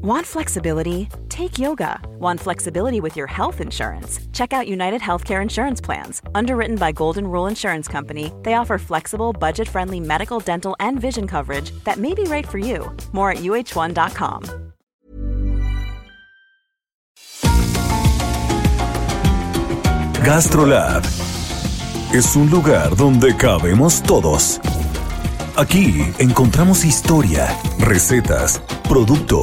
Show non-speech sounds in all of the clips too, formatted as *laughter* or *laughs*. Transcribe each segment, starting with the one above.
Want flexibility? Take yoga. Want flexibility with your health insurance? Check out United Healthcare Insurance Plans. Underwritten by Golden Rule Insurance Company, they offer flexible, budget friendly medical, dental, and vision coverage that may be right for you. More at uh1.com. GastroLab es un lugar donde cabemos todos. Aquí encontramos historia, recetas, producto,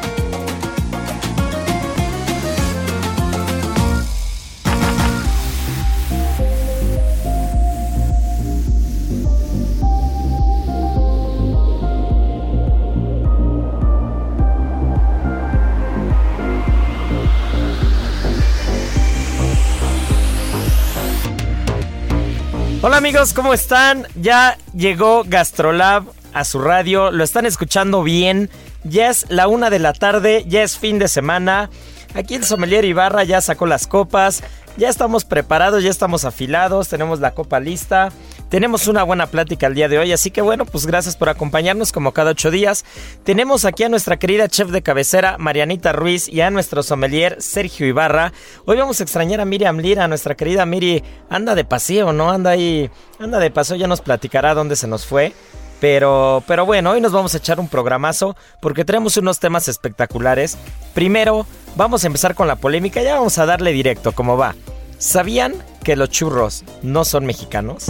amigos, ¿cómo están? Ya llegó Gastrolab a su radio, lo están escuchando bien. Ya es la una de la tarde, ya es fin de semana. Aquí el sommelier Ibarra ya sacó las copas, ya estamos preparados, ya estamos afilados, tenemos la copa lista. Tenemos una buena plática el día de hoy, así que bueno, pues gracias por acompañarnos como cada ocho días. Tenemos aquí a nuestra querida chef de cabecera, Marianita Ruiz, y a nuestro sommelier, Sergio Ibarra. Hoy vamos a extrañar a Miriam Lira, nuestra querida Miri. Anda de paseo, ¿no? Anda ahí, anda de paseo, ya nos platicará dónde se nos fue. Pero, pero bueno, hoy nos vamos a echar un programazo porque tenemos unos temas espectaculares. Primero, vamos a empezar con la polémica, ya vamos a darle directo, ¿cómo va? ¿Sabían que los churros no son mexicanos?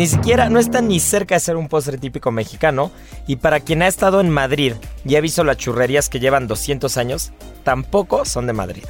Ni siquiera, no están ni cerca de ser un postre típico mexicano. Y para quien ha estado en Madrid y ha visto las churrerías que llevan 200 años, tampoco son de Madrid.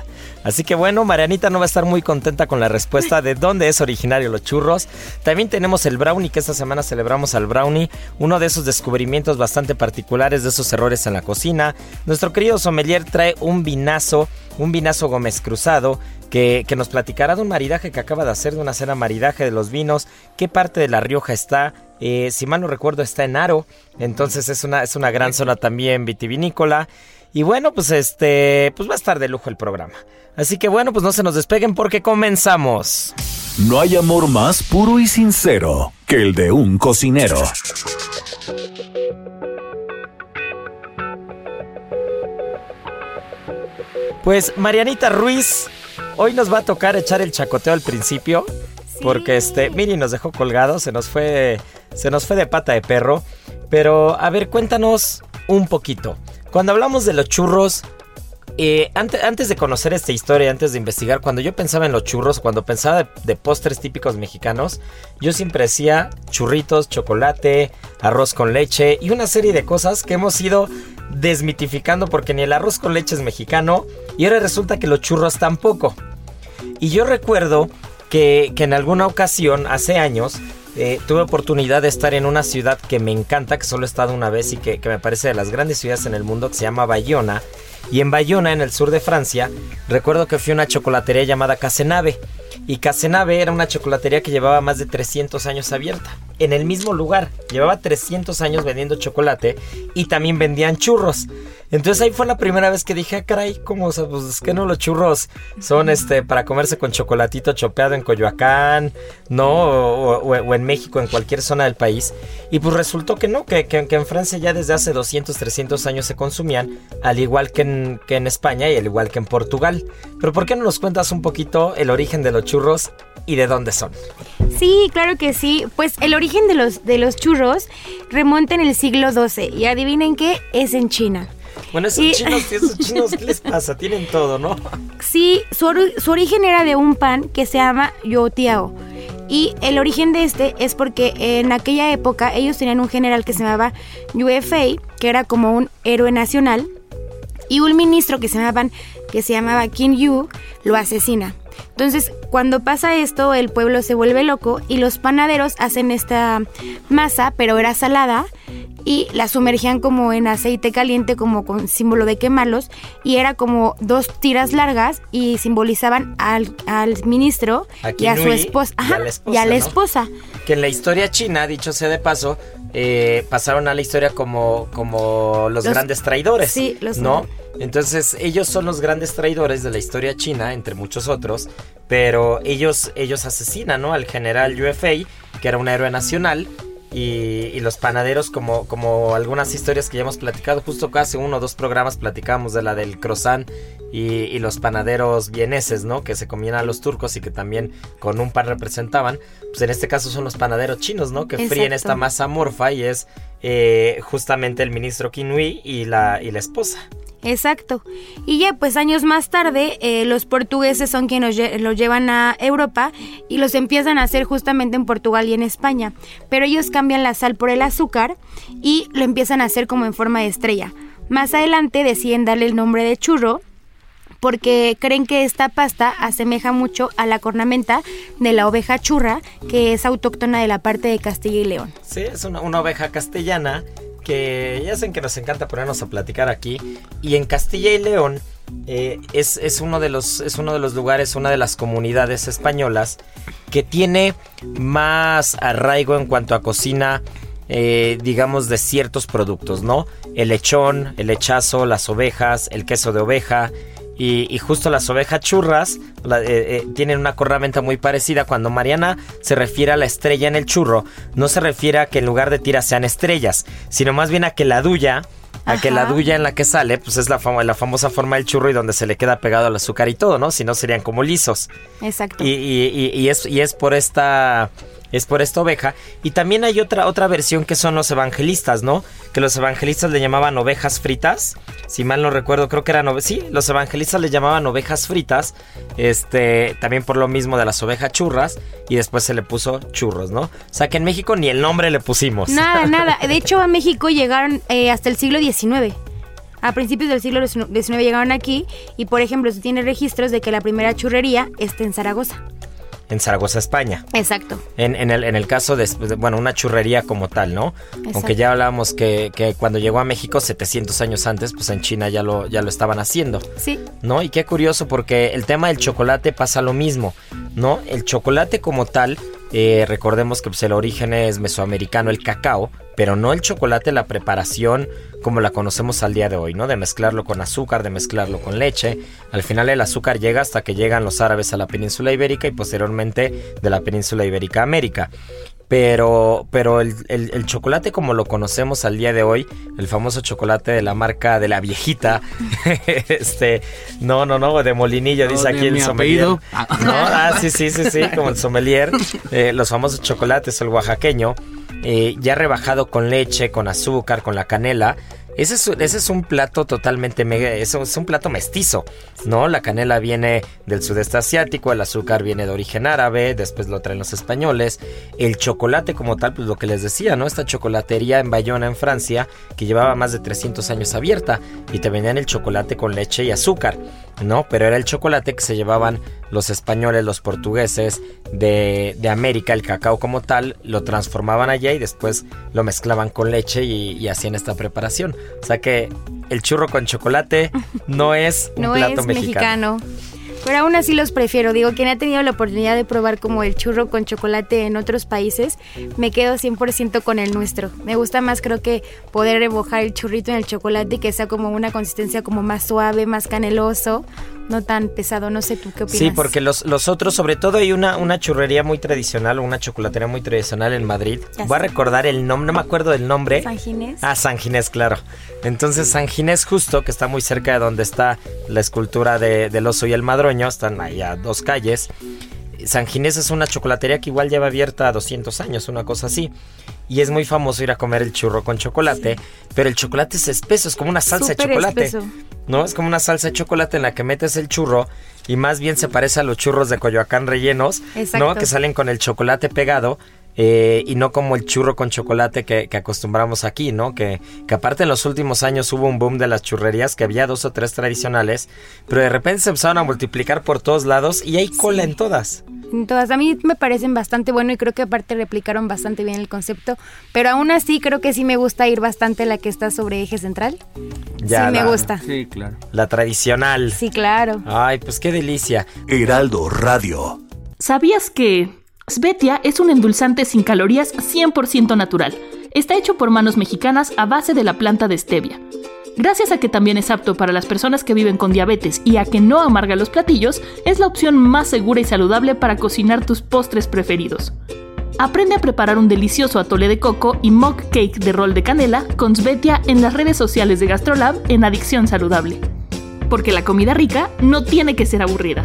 Así que bueno, Marianita no va a estar muy contenta con la respuesta de dónde es originario los churros. También tenemos el brownie, que esta semana celebramos al brownie, uno de esos descubrimientos bastante particulares de esos errores en la cocina. Nuestro querido sommelier trae un vinazo, un vinazo Gómez Cruzado, que, nos platicará de un maridaje que acaba de hacer, de una cena maridaje de los vinos, qué parte de La Rioja está. Eh, si mal no recuerdo, está en Aro, entonces es una, es una gran zona también vitivinícola. Y bueno, pues este, pues va a estar de lujo el programa. Así que bueno, pues no se nos despeguen porque comenzamos. No hay amor más puro y sincero que el de un cocinero. Pues Marianita Ruiz Hoy nos va a tocar echar el chacoteo al principio. Porque este, Miri nos dejó colgado, se nos fue. Se nos fue de pata de perro. Pero, a ver, cuéntanos un poquito. Cuando hablamos de los churros, eh, antes, de conocer esta historia, antes de investigar, cuando yo pensaba en los churros, cuando pensaba de, postres típicos mexicanos, yo siempre decía churritos, chocolate, arroz con leche y una serie de cosas que hemos ido desmitificando porque ni el arroz con leche es mexicano y ahora resulta que los churros tampoco. Y yo recuerdo que, en alguna ocasión, hace años, eh, tuve oportunidad de estar en una ciudad que me encanta, que solo he estado una vez y que, que, me parece de las grandes ciudades en el mundo, que se llama Bayona. Y en Bayona, en el sur de Francia, recuerdo que fui a una chocolatería llamada Casenave. Y Casenave era una chocolatería que llevaba más de 300 años abierta. En el mismo lugar. Llevaba 300 años vendiendo chocolate y también vendían churros. Entonces ahí fue la primera vez que dije, ah, caray, ¿cómo? O sea, pues es que no los churros son este para comerse con chocolatito chopeado en Coyoacán, ¿no? O, en México, en cualquier zona del país. Y pues resultó que no, que, que, en Francia ya desde hace 200, 300 años se consumían, al igual que en, que en España y al igual que en Portugal. Pero ¿por qué no nos cuentas un poquito el origen de los churros y de dónde son? Sí, claro que sí. Pues el origen de los, de los churros remonta en el siglo XII. Y adivinen qué, es en China. Bueno, esos chinos, esos chinos, ¿qué les *laughs* pasa? Tienen todo, ¿no? Sí, su, origen era de un pan que se llama yotiao. Y el origen de este es porque en aquella época ellos tenían un general que se llamaba Yue Fei, que era como un héroe nacional, y un ministro que se, llamaban, que se llamaba Qin Yu lo asesina. Entonces, cuando pasa esto, el pueblo se vuelve loco y los panaderos hacen esta masa, pero era salada, y la sumergían como en aceite caliente como con símbolo de quemarlos y era como dos tiras largas y simbolizaban al, al ministro y a su esposa, y a ajá, la esposa, y a la ¿no? esposa. Que en la historia china, dicho sea de paso, eh, pasaron a la historia como, como los, Los- grandes traidores. sí, los- ¿No? Entonces, ellos son los grandes traidores de la historia china, entre muchos otros. Pero ellos, ellos asesinan, ¿no? Al general Yue Fei, que era un héroe nacional. Y, y los panaderos, como, como algunas historias que ya hemos platicado, justo hace uno o dos programas platicábamos de la del croissant y, y los panaderos vieneses, ¿no? Que se comían a los turcos y que también con un pan representaban. Pues en este caso son los panaderos chinos, ¿no? Que fríen esta masa amorfa y es eh, justamente el ministro Kinui y la, y la esposa. Exacto. Y ya pues años más tarde eh, los portugueses son quienes los, lle- los llevan a Europa y los empiezan a hacer justamente en Portugal y en España. Pero ellos cambian la sal por el azúcar y lo empiezan a hacer como en forma de estrella. Más adelante deciden darle el nombre de churro porque creen que esta pasta asemeja mucho a la cornamenta de la oveja churra que es autóctona de la parte de Castilla y León. Sí, es una, una oveja castellana que ya saben que nos encanta ponernos a platicar aquí. Y en Castilla y León eh, es, es uno de los, es uno de los lugares, una de las comunidades españolas que tiene más arraigo en cuanto a cocina. eh, digamos de ciertos productos, ¿no? El lechón, el lechazo, las ovejas, el queso de oveja, y, y justo las ovejas churras la- eh, eh, tienen una cornamenta muy parecida. Cuando Mariana se refiere a la estrella en el churro, no se refiere a que en lugar de tiras sean estrellas, sino más bien a que la duya, a que la duya en la que sale, pues es la, la famosa forma del churro y donde se le queda pegado el azúcar y todo, ¿no? Si no serían como lisos. Exacto. Y, y- y- y es, y es por esta. Es por esta oveja. Y también hay otra, otra versión que son los evangelistas, ¿no? Que los evangelistas le llamaban ovejas fritas. Si mal no recuerdo, creo que eran ove- Sí, los evangelistas le llamaban ovejas fritas. Este. También por lo mismo de las ovejas churras. Y después se le puso churros, ¿no? O sea que en México ni el nombre le pusimos. Nada, *laughs* nada. De hecho, a México llegaron eh, hasta el siglo XIX. A principios del siglo XIX llegaron aquí y, por ejemplo, se tiene registros de que la primera churrería está en Zaragoza. En Zaragoza, España. Exacto. En, en el, en el caso de, bueno, una churrería como tal, ¿no? Aunque ya hablábamos que, que cuando llegó a México 700 años antes, pues en China ya lo, ya lo estaban haciendo, Sí. ¿no? Y qué curioso porque el tema del chocolate pasa lo mismo, ¿no? El chocolate como tal, eh, recordemos que pues, el origen es mesoamericano, el cacao, pero no el chocolate, la preparación como la conocemos al día de hoy, ¿no? De mezclarlo con azúcar, de mezclarlo con leche. Al final el azúcar llega hasta que llegan los árabes a la península ibérica y posteriormente de la península ibérica a América. Pero, pero el, el- el chocolate como lo conocemos al día de hoy, el famoso chocolate de la marca de la viejita, *laughs* este, no, no, no, de Molinillo, No, dice aquí el sommelier. apellido. Ah. *laughs* ¿No? Ah, sí, sí, sí, sí, como el sommelier, eh, los famosos chocolates, el oaxaqueño, eh, ya rebajado con leche, con azúcar, con la canela. Ese es, ese es un plato totalmente mega, es un plato mestizo, ¿no? La canela viene del sudeste asiático, el azúcar viene de origen árabe, después lo traen los españoles. El chocolate como tal, pues lo que les decía, ¿no? Esta chocolatería en Bayona, en Francia, que llevaba más de 300 años abierta y te vendían el chocolate con leche y azúcar, ¿no? Pero era el chocolate que se llevaban los españoles, los portugueses de, de América, el cacao como tal, lo transformaban allá y después lo mezclaban con leche y, y hacían esta preparación. O sea que el churro con chocolate no es *laughs* un No plato es mexicano. mexicano. Pero aún así los prefiero. Digo, quien ha tenido la oportunidad de probar como el churro con chocolate en otros países, me quedo 100% con el nuestro. Me gusta más creo que poder remojar el churrito en el chocolate y que sea como una consistencia como más suave, más caneloso, no tan pesado. No sé tú qué opinas. Sí, porque los, los otros, sobre todo hay una, una churrería muy tradicional, una chocolatería muy tradicional en Madrid. Ya Voy a recordar el nombre, no me acuerdo del nombre. San Ginés. Ah, San Ginés, claro. Entonces San Ginés justo, que está muy cerca de donde está la escultura de, del oso y el madroño, están ahí a dos calles. San Ginés es una chocolatería que igual lleva abierta 200 años, una cosa así. Y es muy famoso ir a comer el churro con chocolate, pero el chocolate es espeso, es como una salsa de chocolate. espeso. ¿No? Es como una salsa de chocolate en la que metes el churro y más bien se parece a los churros de Coyoacán rellenos, ¿no? Exacto. Que salen con el chocolate pegado. eh, y no como el churro con chocolate que, que acostumbramos aquí, ¿no? Que, que aparte en los últimos años hubo un boom de las churrerías, que había dos o tres tradicionales, pero de repente se empezaron a multiplicar por todos lados y hay cola en todas. Todas a mí me parecen bastante bueno y creo que aparte replicaron bastante bien el concepto, pero aún así creo que sí me gusta ir bastante la que está sobre eje central. Ya, sí me gusta. Sí, claro. La tradicional. Sí, claro. Ay, pues qué delicia. Heraldo Radio. ¿Sabías que Svetia es un endulzante sin calorías 100% natural? Está hecho por manos mexicanas a base de la planta de stevia. Gracias a que también es apto para las personas que viven con diabetes y a que no amarga los platillos, es la opción más segura y saludable para cocinar tus postres preferidos. Aprende a preparar un delicioso atole de coco y mug cake de rol de canela con Svetia en las redes sociales de Gastrolab en Adicción Saludable. Porque la comida rica no tiene que ser aburrida.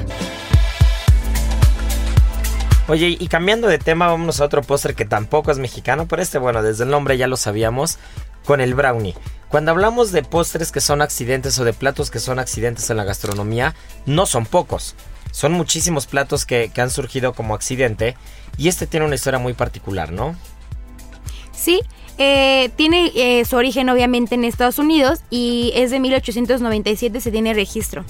Oye, y cambiando de tema, vámonos a otro postre que tampoco es mexicano, pero este, bueno, desde el nombre ya lo sabíamos, con el brownie. Cuando hablamos de postres que son accidentes o de platos que son accidentes en la gastronomía, no son pocos. Son muchísimos platos que, que han surgido como accidente y este tiene una historia muy particular, ¿no? Sí, eh, tiene eh, su origen obviamente en Estados Unidos y es de 1897 se tiene registro.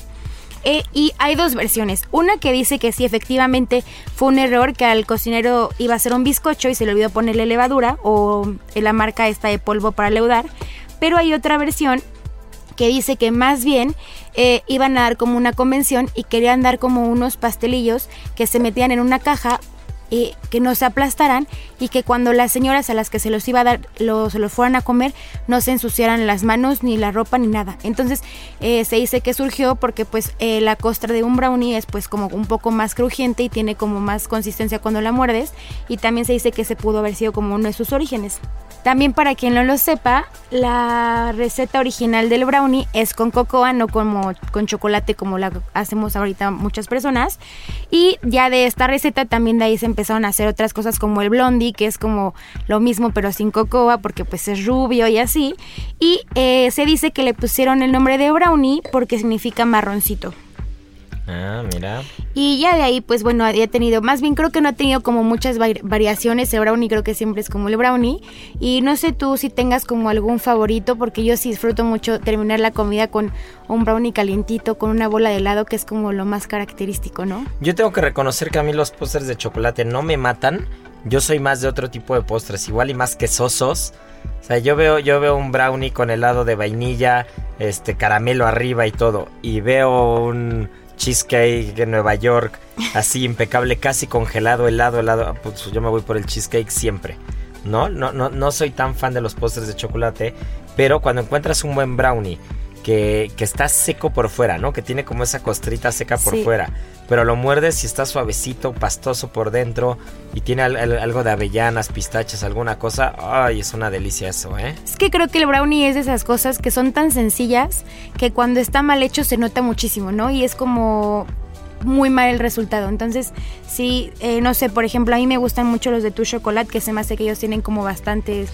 Eh, y hay dos versiones. Una que dice que sí, efectivamente fue un error que al cocinero iba a hacer un bizcocho y se le olvidó ponerle levadura o la marca esta de polvo para leudar. Pero hay otra versión que dice que más bien eh, iban a dar como una convención y querían dar como unos pastelillos que se metían en una caja y que no se aplastaran y que cuando las señoras a las que se los iba a dar se los fueran a comer no se ensuciaran las manos ni la ropa ni nada. Entonces eh, se dice que surgió porque pues eh, la costra de un brownie es pues como un poco más crujiente y tiene como más consistencia cuando la muerdes y también se dice que se pudo haber sido como uno de sus orígenes también para quien no lo sepa, la receta original del brownie es con cocoa, no como con chocolate como la hacemos ahorita muchas personas. Y ya de esta receta también de ahí se empezaron a hacer otras cosas como el blondie, que es como lo mismo pero sin cocoa porque pues es rubio y así. Y eh, se dice que le pusieron el nombre de brownie porque significa marroncito. Ah, mira. Y ya de ahí, pues bueno, había tenido, más bien creo que no ha tenido como muchas vari- variaciones. El brownie creo que siempre es como el brownie. Y no sé tú si tengas como algún favorito, porque yo sí disfruto mucho terminar la comida con un brownie calientito, con una bola de helado, que es como lo más característico, ¿no? Yo tengo que reconocer que a mí los postres de chocolate no me matan. Yo soy más de otro tipo de postres, igual y más quesosos. O sea, yo veo, yo veo un brownie con helado de vainilla, este caramelo arriba y todo. Y veo un cheesecake de Nueva York, *laughs* así impecable, casi congelado, helado, helado. Pues yo me voy por el cheesecake siempre. ¿No? No, no, no soy tan fan de los postres de chocolate. Pero cuando encuentras un buen brownie que, que está seco por fuera, ¿no? Que tiene como esa costrita seca por Sí. fuera. Pero lo muerdes y está suavecito, pastoso por dentro. Y tiene al- al- algo de avellanas, pistaches, alguna cosa. Ay, es una delicia eso, ¿eh? Es que creo que el brownie es de esas cosas que son tan sencillas que cuando está mal hecho se nota muchísimo, ¿no? Y es como muy mal el resultado. Entonces, sí, eh, no sé, por ejemplo, a mí me gustan mucho los de tu chocolate, que se me hace que ellos tienen como bastantes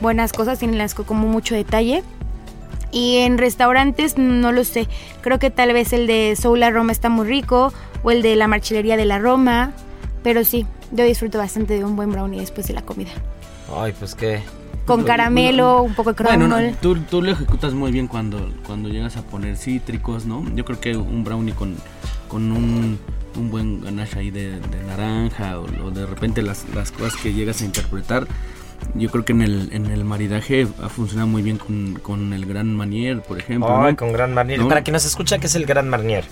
buenas cosas, tienen las co- como mucho detalle. Y en restaurantes, no lo sé. Creo que tal vez el de Soul La Roma está muy rico, o el de la marchilería de la Roma. Pero sí, yo disfruto bastante de un buen brownie después de la comida. Ay, pues qué. Con Bueno, caramelo, un poco de Bueno, crumble. no, tú, tú lo ejecutas muy bien cuando, cuando llegas a poner cítricos, ¿no? Yo creo que un brownie con, con un, un buen ganache ahí de, de naranja o, o de repente las, las cosas que llegas a interpretar, yo creo que en el, en el maridaje ha funcionado muy bien con, con el Gran Manier, por ejemplo. Ay, ¿no? con Gran Marnier. ¿No? Para quien nos escucha, ¿qué es el Gran Marnier?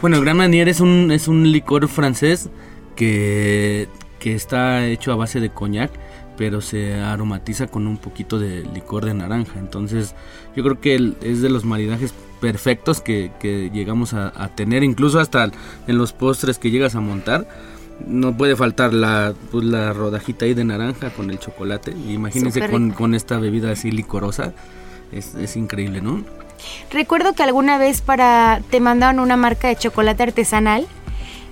Bueno, el Gran Marnier es un, es un licor francés que, que está hecho a base de coñac, pero se aromatiza con un poquito de licor de naranja. Entonces, yo creo que el- es de los maridajes perfectos que, que llegamos a, a tener, incluso hasta en los postres que llegas a montar. No puede faltar la, pues, la rodajita ahí de naranja con el chocolate. Imagínense con, con esta bebida así licorosa. Es, es increíble, ¿no? Recuerdo que alguna vez para te mandaron una marca de chocolate artesanal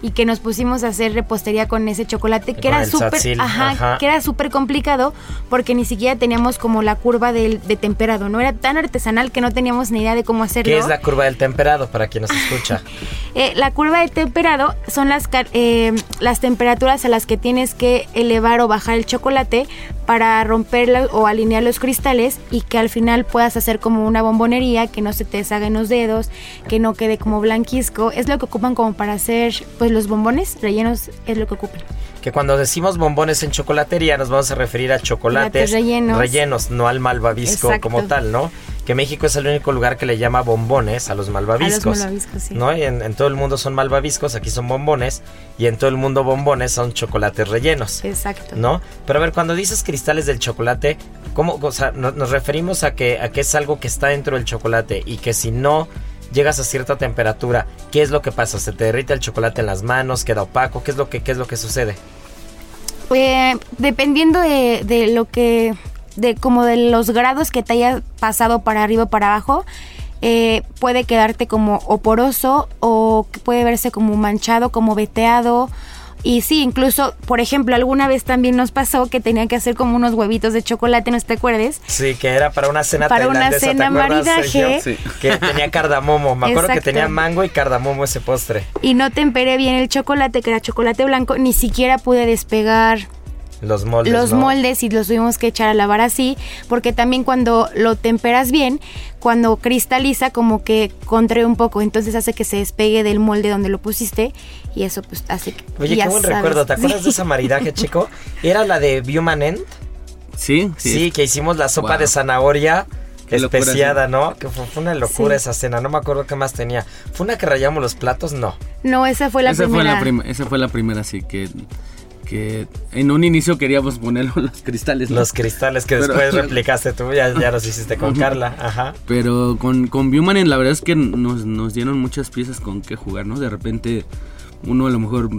y que nos pusimos a hacer repostería con ese chocolate que era súper ajá, ajá. que era súper complicado porque ni siquiera teníamos como la curva del, de temperado, no era tan artesanal que no teníamos ni idea de cómo hacerlo. ¿Qué es la curva del temperado para quien nos *laughs* escucha? Eh, la curva de temperado son las, eh, las temperaturas a las que tienes que elevar o bajar el chocolate para romper o alinear los cristales y que al final puedas hacer como una bombonería, que no se te deshagan los dedos, que no quede como blanquisco. Es lo que ocupan como para hacer pues los bombones rellenos, es lo que ocupan. Que cuando decimos bombones en chocolatería nos vamos a referir a chocolates rellenos. rellenos, no al malvavisco Exacto. como tal, ¿no? Que México es el único lugar que le llama bombones a los malvaviscos. malvaviscos, sí. ¿no? Y en, en todo el mundo son malvaviscos, aquí son bombones. Y en todo el mundo bombones son chocolates rellenos. Exacto. ¿No? Pero a ver, cuando dices cristales del chocolate, ¿cómo? O sea, no- nos referimos a que, a que es algo que está dentro del chocolate y que si no llegas a cierta temperatura, ¿qué es lo que pasa? ¿Se te derrite el chocolate en las manos? ¿Queda opaco? ¿Qué es lo que, qué es lo que sucede? Eh, dependiendo de, de lo que, de como de los grados que te haya pasado para arriba o para abajo, eh, puede quedarte como o poroso o puede verse como manchado, como veteado. Y sí, incluso, por ejemplo, alguna vez también nos pasó que tenía que hacer como unos huevitos de chocolate, no te acuerdes. Sí, que era para una cena Para una tailandesa, ¿te cena maridaje. Sergio? Que tenía cardamomo. Me acuerdo que tenía mango y cardamomo ese postre. Y no temperé bien el chocolate, que era chocolate blanco, ni siquiera pude despegar Los moldes. los ¿no? moldes y los tuvimos que echar a lavar así, porque también cuando lo temperas bien, cuando cristaliza como que contrae un poco, entonces hace que se despegue del molde donde lo pusiste y eso pues hace que Oye, qué buen sabes. recuerdo. ¿Te acuerdas de *laughs* esa maridaje, chico? Era la de Biumanent. Sí, Sí, sí. que hicimos la sopa Wow. de zanahoria Qué locura, especiada, ¿no? Que fue, fue una locura Sí. esa cena. No me acuerdo qué más tenía. ¿Fue una que rayamos los platos? No. No, esa fue la esa, primera. Fue la prim- esa fue la primera, sí, que, que en un inicio queríamos poner los cristales. ¿no? Los cristales que Pero- después *laughs* replicaste tú, ya, ya los hiciste con Carla. Ajá. Pero con, con Biomanen la verdad es que nos, nos dieron muchas piezas con qué jugar, ¿no? De repente uno a lo mejor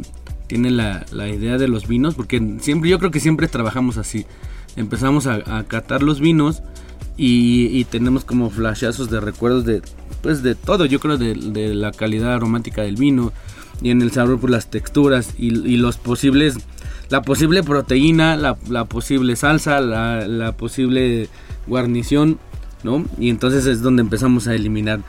tiene la, la idea de los vinos, porque siempre, yo creo que siempre trabajamos así. Empezamos a, a catar los vinos y, y tenemos como flashazos de recuerdos de, pues de todo, yo creo de, de la calidad aromática del vino y en el sabor por las texturas y, y los posibles, la posible proteína, la, la posible salsa, la, la posible guarnición, ¿no? Y entonces es donde empezamos a eliminar,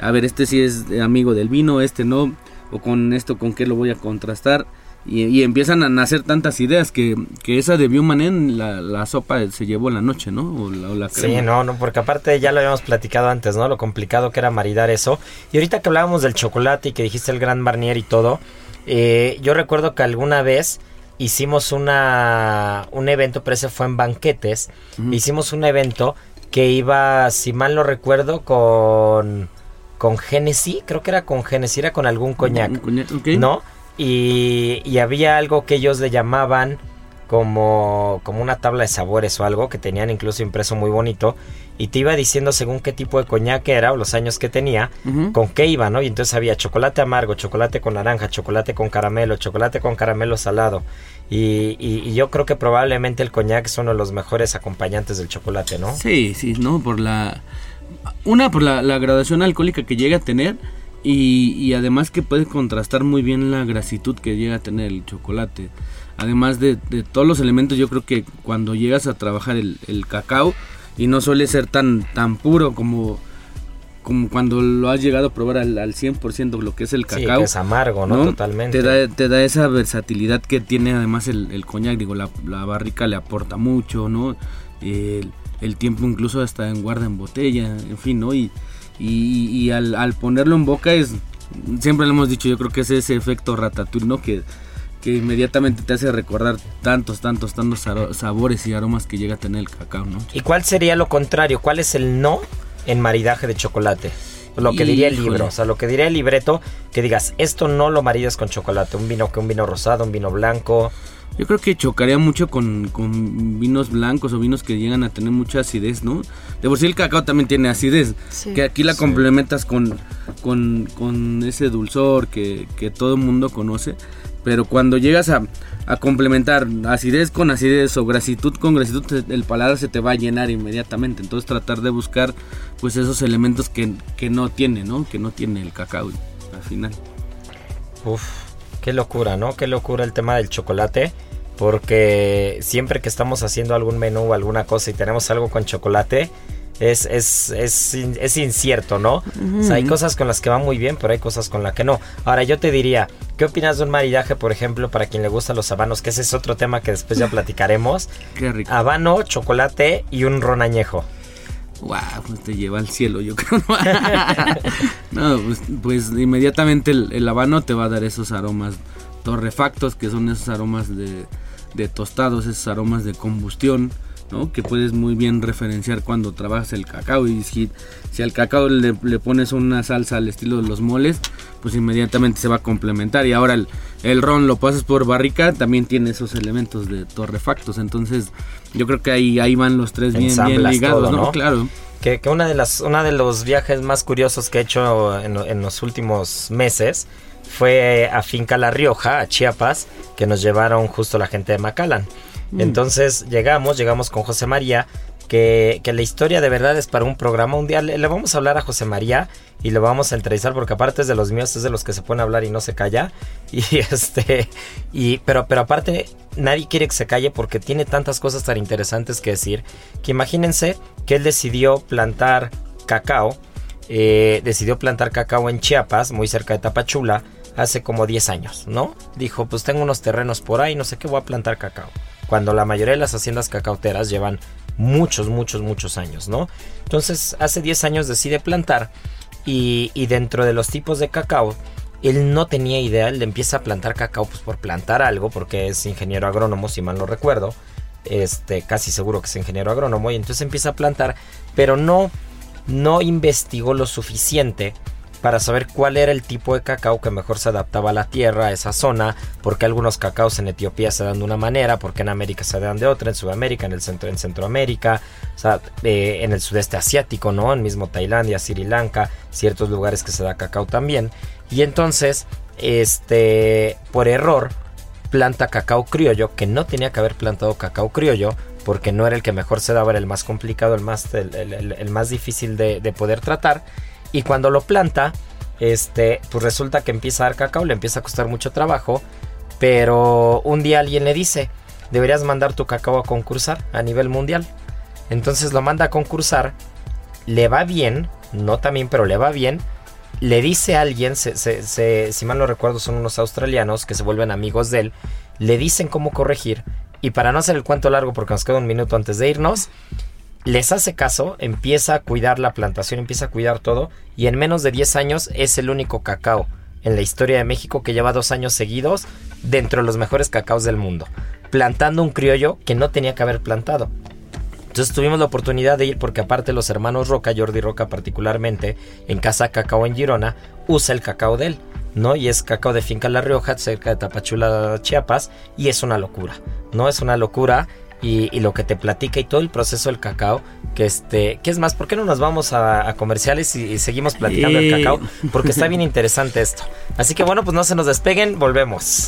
a ver, este sí es amigo del vino, este no, o con esto con qué lo voy a contrastar. Y, y empiezan a nacer tantas ideas que, que esa de Biomanen, la, la sopa se llevó la noche, ¿no? O la, o la Sí, no, no, porque aparte ya lo habíamos platicado antes, ¿no? Lo complicado que era maridar eso. Y ahorita que hablábamos del chocolate y que dijiste el Gran Barnier y todo, eh, yo recuerdo que alguna vez hicimos una un evento, pero ese fue en banquetes. Hicimos un evento que iba, si mal no recuerdo, con con Genesis, creo que era con Genesis, era con algún coñac. Un coñac, ok. ¿no? Y, y había algo que ellos le llamaban como, como una tabla de sabores o algo que tenían incluso impreso muy bonito y te iba diciendo según qué tipo de coñac era o los años que tenía, con qué iba, ¿no? Y entonces había chocolate amargo, chocolate con naranja, chocolate con caramelo, chocolate con caramelo salado. Y, y- y yo creo que probablemente el coñac es uno de los mejores acompañantes del chocolate, ¿no? Sí, sí, ¿no? Por la... Una, por la, la graduación alcohólica que llega a tener y, y además que puede contrastar muy bien la grasitud que llega a tener el chocolate. Además de, de todos los elementos, yo creo que cuando llegas a trabajar el, el cacao y no suele ser tan, tan puro como, como cuando lo has llegado a probar al, al 100% lo que es el Sí, cacao. que es amargo, ¿no? Totalmente. Te da, te da esa versatilidad que tiene además el, el coñac, digo, la, la barrica le aporta mucho, ¿no? El, el tiempo incluso hasta en guarda en botella, en fin, ¿no? Y, y, y al, al ponerlo en boca es, siempre lo hemos dicho, yo creo que es ese efecto ratatouille, ¿no? Que, que inmediatamente te hace recordar tantos, tantos, tantos sabores y aromas que llega a tener el cacao, ¿no? ¿Y cuál sería lo contrario? ¿Cuál es el no en maridaje de chocolate? Lo que diría el libro, o sea, lo que diría el libreto, que digas, esto no lo maridas con chocolate, un vino que un vino rosado, un vino blanco. Yo creo que chocaría mucho con, con vinos blancos o vinos que llegan a tener mucha acidez, ¿no? De por sí el cacao también tiene acidez, Sí. que aquí la complementas con, con, con ese dulzor que, que todo el mundo conoce, pero cuando llegas a, a complementar acidez con acidez o grasitud con grasitud, el paladar se te va a llenar inmediatamente, entonces tratar de buscar pues esos elementos que, que no tiene, ¿no? Que no tiene el cacao al final. Uf, qué locura, ¿no? Qué locura el tema del chocolate. Porque siempre que estamos haciendo algún menú o alguna cosa y tenemos algo con chocolate, es, es, es, es incierto, ¿no? O sea, hay cosas con las que va muy bien, pero hay cosas con las que no. Ahora, yo te diría, ¿qué opinas de un maridaje, por ejemplo, para quien le gustan los habanos? Que ese es otro tema que después ya *laughs* platicaremos. Qué rico. Habano, chocolate y un ron añejo. Wow, pues te lleva al cielo, yo creo. *laughs* no, pues, pues inmediatamente el, el habano te va a dar esos aromas torrefactos, que son esos aromas de, de tostados, esos aromas de combustión, ¿no? Que puedes muy bien referenciar cuando trabajas el cacao. Y si, si al cacao le, le pones una salsa al estilo de los moles, pues inmediatamente se va a complementar. Y ahora el, el ron lo pasas por barrica, también tiene esos elementos de torrefactos. Entonces, yo creo que ahí, ahí van los tres bien, ligados, todo, ¿no? ¿no? Claro. Que, que una de las una de los viajes más curiosos que he hecho en, en los últimos meses fue a Finca La Rioja, a Chiapas, que nos llevaron justo la gente de Macallan. Entonces llegamos, llegamos con José María, que, que la historia de verdad es para un programa. Un día le, vamos a hablar a José María y lo vamos a entrevistar porque aparte es de los míos, es de los que se pueden hablar y no se calla. *laughs* Y este, y, pero, pero aparte nadie quiere que se calle porque tiene tantas cosas tan interesantes que decir, que imagínense que él decidió plantar cacao, eh, decidió plantar cacao en Chiapas, muy cerca de Tapachula, hace como 10 años, ¿no? Dijo, pues tengo unos terrenos por ahí, no sé qué, voy a plantar cacao. Cuando la mayoría de las haciendas cacauteras llevan muchos, muchos, muchos años, ¿no? Entonces, hace 10 años decide plantar y, y dentro de los tipos de cacao, él no tenía idea, él empieza a plantar cacao pues por plantar algo, porque es ingeniero agrónomo, si mal no recuerdo. Este, casi seguro que es ingeniero agrónomo, y entonces empieza a plantar, pero no, no investigó lo suficiente para saber cuál era el tipo de cacao que mejor se adaptaba a la tierra, a esa zona, porque algunos cacaos en Etiopía se dan de una manera, porque en América se dan de otra, en Sudamérica, en el centro, en Centroamérica, eh, en el sudeste asiático, ¿no? En mismo Tailandia, Sri Lanka, ciertos lugares que se da cacao también. Y entonces, este, por error, planta cacao criollo, que no tenía que haber plantado cacao criollo, porque no era el que mejor se daba, era el más complicado, el más, el, más difícil de poder tratar. Y cuando lo planta, este, pues resulta que empieza a dar cacao, le empieza a costar mucho trabajo, pero un día alguien le dice, deberías mandar tu cacao a concursar a nivel mundial. Entonces lo manda a concursar, le va bien, no también, pero le va bien. Le dice a alguien, se- si mal no recuerdo, son unos australianos que se vuelven amigos de él. Le dicen cómo corregir. Y para no hacer el cuento largo, porque nos queda un minuto antes de irnos, les hace caso, empieza a cuidar la plantación, empieza a cuidar todo. Y en menos de 10 años es el único cacao en la historia de México que lleva dos años seguidos dentro de los mejores cacaos del mundo. Plantando un criollo que no tenía que haber plantado. Entonces tuvimos la oportunidad de ir porque aparte los hermanos Roca, Jordi Roca particularmente, en Casa Cacao en Girona, usa el cacao de él, ¿no? Y es cacao de Finca La Rioja, cerca de Tapachula, Chiapas, y es una locura, ¿no? Es una locura y, y lo que te platica y todo el proceso del cacao, que este, que es más, ¿por qué no nos vamos a, a comerciales y, y seguimos platicando del cacao? Porque está bien interesante esto. Así que bueno, pues no se nos despeguen, volvemos.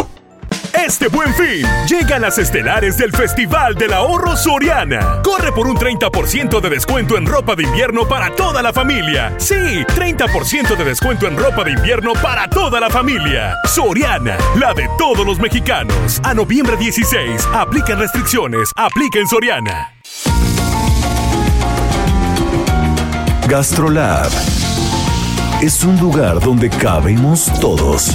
Este buen fin, llegan las estelares del Festival del Ahorro Soriana. Corre por un 30% de descuento en ropa de invierno para toda la familia. Sí, 30% de descuento en ropa de invierno para toda la familia. Soriana, la de todos los mexicanos. A noviembre 16, aplican restricciones, aplica en Soriana. Gastrolab es un lugar donde cabemos todos.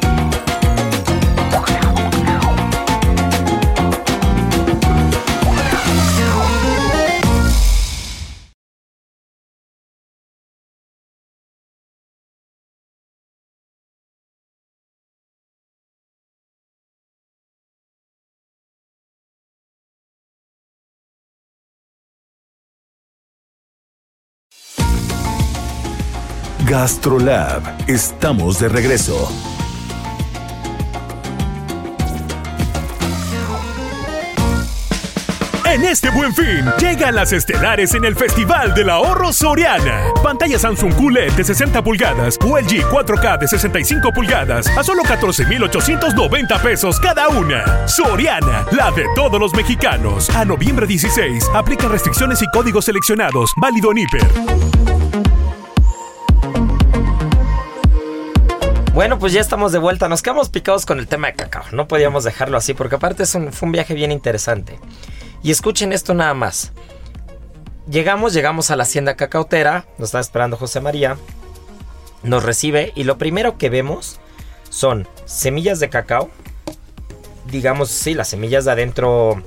Gastrolab, estamos de regreso. En este buen fin, llegan las estelares en el Festival del Ahorro Soriana. Pantalla Samsung QLED de 60 pulgadas o LG 4K de 65 pulgadas a solo 14,890 pesos cada una. Soriana, la de todos los mexicanos. A noviembre 16, aplica restricciones y códigos seleccionados. Válido en Hiper. Bueno, pues ya estamos de vuelta. Nos quedamos picados con el tema de cacao. No podíamos dejarlo así porque aparte es un- fue un viaje bien interesante. Y escuchen esto nada más. Llegamos, llegamos a la hacienda cacautera, nos está esperando José María, nos recibe y lo primero que vemos son semillas de cacao, digamos, sí, las semillas de adentro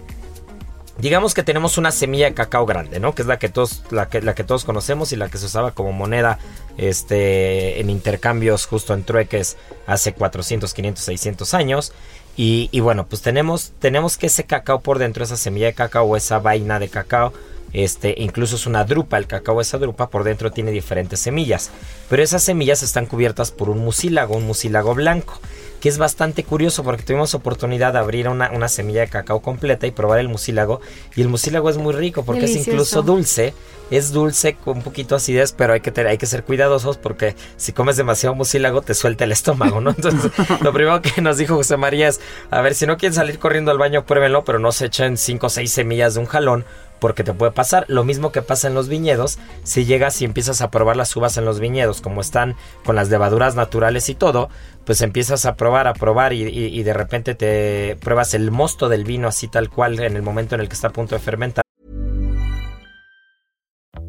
digamos que tenemos una semilla de cacao grande, ¿no? Que es la que todos, la que, la que todos conocemos y la que se usaba como moneda este, en intercambios justo en trueques hace 400, 500, 600 años. Y, bueno, pues tenemos, tenemos que ese cacao por dentro, esa semilla de cacao o esa vaina de cacao, este, incluso es una drupa, el cacao esa drupa por dentro tiene diferentes semillas, pero esas semillas están cubiertas por un mucílago, un mucílago blanco que es bastante curioso porque tuvimos oportunidad de abrir una, semilla de cacao completa y probar el mucílago. Y el mucílago es muy rico porque es incluso dulce. Es dulce con un poquito acidez, pero hay que, hay que ser cuidadosos porque si comes demasiado mucílago te suelta el estómago, ¿no? *laughs* Entonces, lo primero que nos dijo José María es, a ver, si no quieren salir corriendo al baño, pruébenlo, pero no se echen 5 o 6 semillas de un jalón porque te puede pasar. Lo mismo que pasa en los viñedos, si llegas y empiezas a probar las uvas en los viñedos, como están con las levaduras naturales y todo, pues empiezas a probar, a probar y, de repente te pruebas el mosto del vino así tal cual en el momento en el que está a punto de fermentar.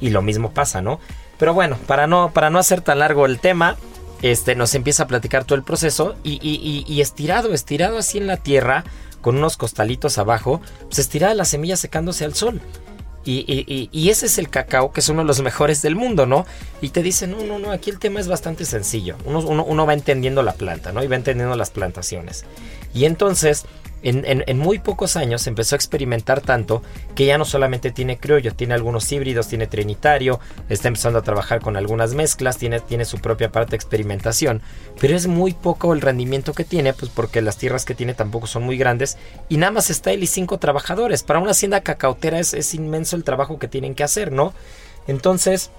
Y lo mismo pasa, ¿no? Pero bueno, para no, para no hacer tan largo el tema, este, nos empieza a platicar todo el proceso y, estirado, estirado así en la tierra, con unos costalitos abajo, pues estirada la semilla secándose al sol. Y, ese es el cacao que es uno de los mejores del mundo, ¿no? Y te dicen, no, no, no, aquí el tema es bastante sencillo. Uno, uno va entendiendo la planta, ¿no? Y va entendiendo las plantaciones. Y entonces en, muy pocos años empezó a experimentar tanto que ya no solamente tiene criollo, tiene algunos híbridos, tiene trinitario, está empezando a trabajar con algunas mezclas, tiene, tiene su propia parte de experimentación, pero es muy poco el rendimiento que tiene, pues porque las tierras que tiene tampoco son muy grandes y nada más está él y cinco trabajadores. Para una hacienda cacautera es, inmenso el trabajo que tienen que hacer, ¿no? Entonces,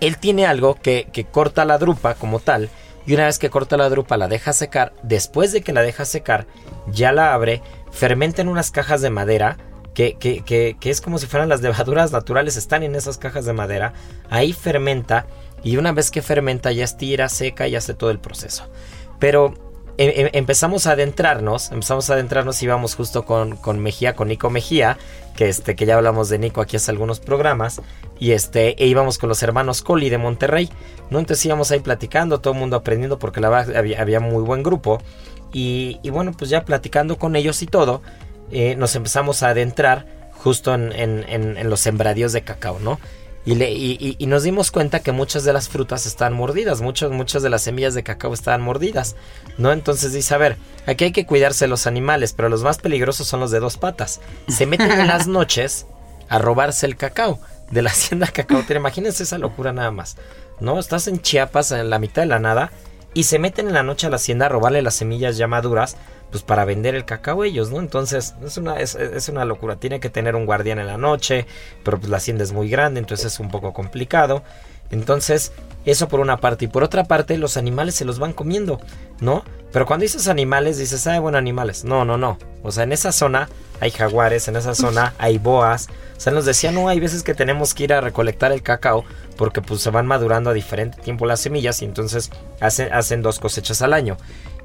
él tiene algo que corta la drupa como tal y una vez que corta la drupa la deja secar, después de que la deja secar, ya la abre, fermenta en unas cajas de madera, que, que, que, es como si fueran las levaduras naturales, están en esas cajas de madera, ahí fermenta y una vez que fermenta ya estira, seca y hace todo el proceso. Pero Em, em, empezamos a adentrarnos, empezamos a adentrarnos y vamos justo con, con, Mejía, con Nico Mejía, que este, que ya hablamos de Nico aquí hace algunos programas, y este, e íbamos con los hermanos Coli de Monterrey, ¿no? Entonces íbamos ahí platicando, todo el mundo aprendiendo, porque la había, había muy buen grupo, y, bueno, pues ya platicando con ellos y todo, eh, nos empezamos a adentrar justo en, en, en los sembradíos de cacao, ¿no? Y, nos dimos cuenta que muchas de las frutas estaban mordidas, muchas, muchas de las semillas de cacao estaban mordidas, ¿no? Entonces dice, a ver, aquí hay que cuidarse de los animales, pero los más peligrosos son los de dos patas. Se meten en las *laughs* noches a robarse el cacao de la hacienda cacaotera. Imagínense esa locura nada más, ¿no? Estás en Chiapas, en la mitad de la nada, y se meten en la noche a la hacienda a robarle las semillas ya maduras pues para vender el cacao ellos, ¿no? Entonces es una, es, una locura, tiene que tener un guardián en la noche, pero pues la hacienda es muy grande, entonces es un poco complicado. Entonces, eso por una parte. Y por otra parte, los animales se los van comiendo, ¿no? Pero cuando dices animales, dices, ah, bueno, animales. No, no, no. O sea, en esa zona hay jaguares, en esa zona hay boas. O sea, nos decían, no, hay veces que tenemos que ir a recolectar el cacao porque pues se van madurando a diferente tiempo las semillas y entonces hacen, hacen dos cosechas al año.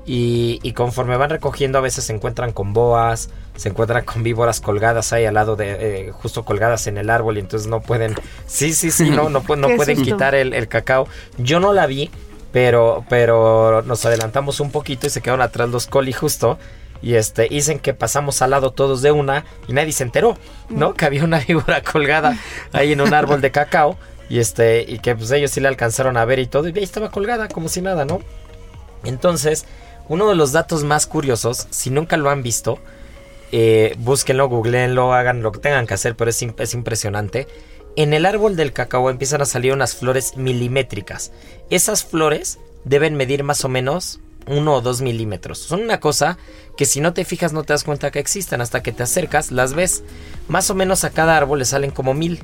Y, conforme van recogiendo a veces se encuentran con boas, se encuentran con víboras colgadas ahí al lado de, eh, justo colgadas en el árbol y entonces no pueden, sí, sí, sí, no, no, no *laughs* pueden quitar el, cacao. Yo no la vi, pero, pero nos adelantamos un poquito y se quedaron atrás los coli justo. Y este, dicen que pasamos al lado todos de una y nadie se enteró, ¿no? Que había una víbora colgada ahí en un árbol de cacao. Y este, y que pues ellos sí le alcanzaron a ver y todo. Y ahí estaba colgada como si nada, ¿no? Entonces, uno de los datos más curiosos, si nunca lo han visto, eh, búsquenlo, googleenlo, hagan lo que tengan que hacer, pero es, es impresionante. En el árbol del cacao empiezan a salir unas flores milimétricas. Esas flores deben medir más o menos uno o dos milímetros. Son una cosa que si no te fijas no te das cuenta que existen. Hasta que te acercas, las ves. Más o menos a cada árbol le salen como mil.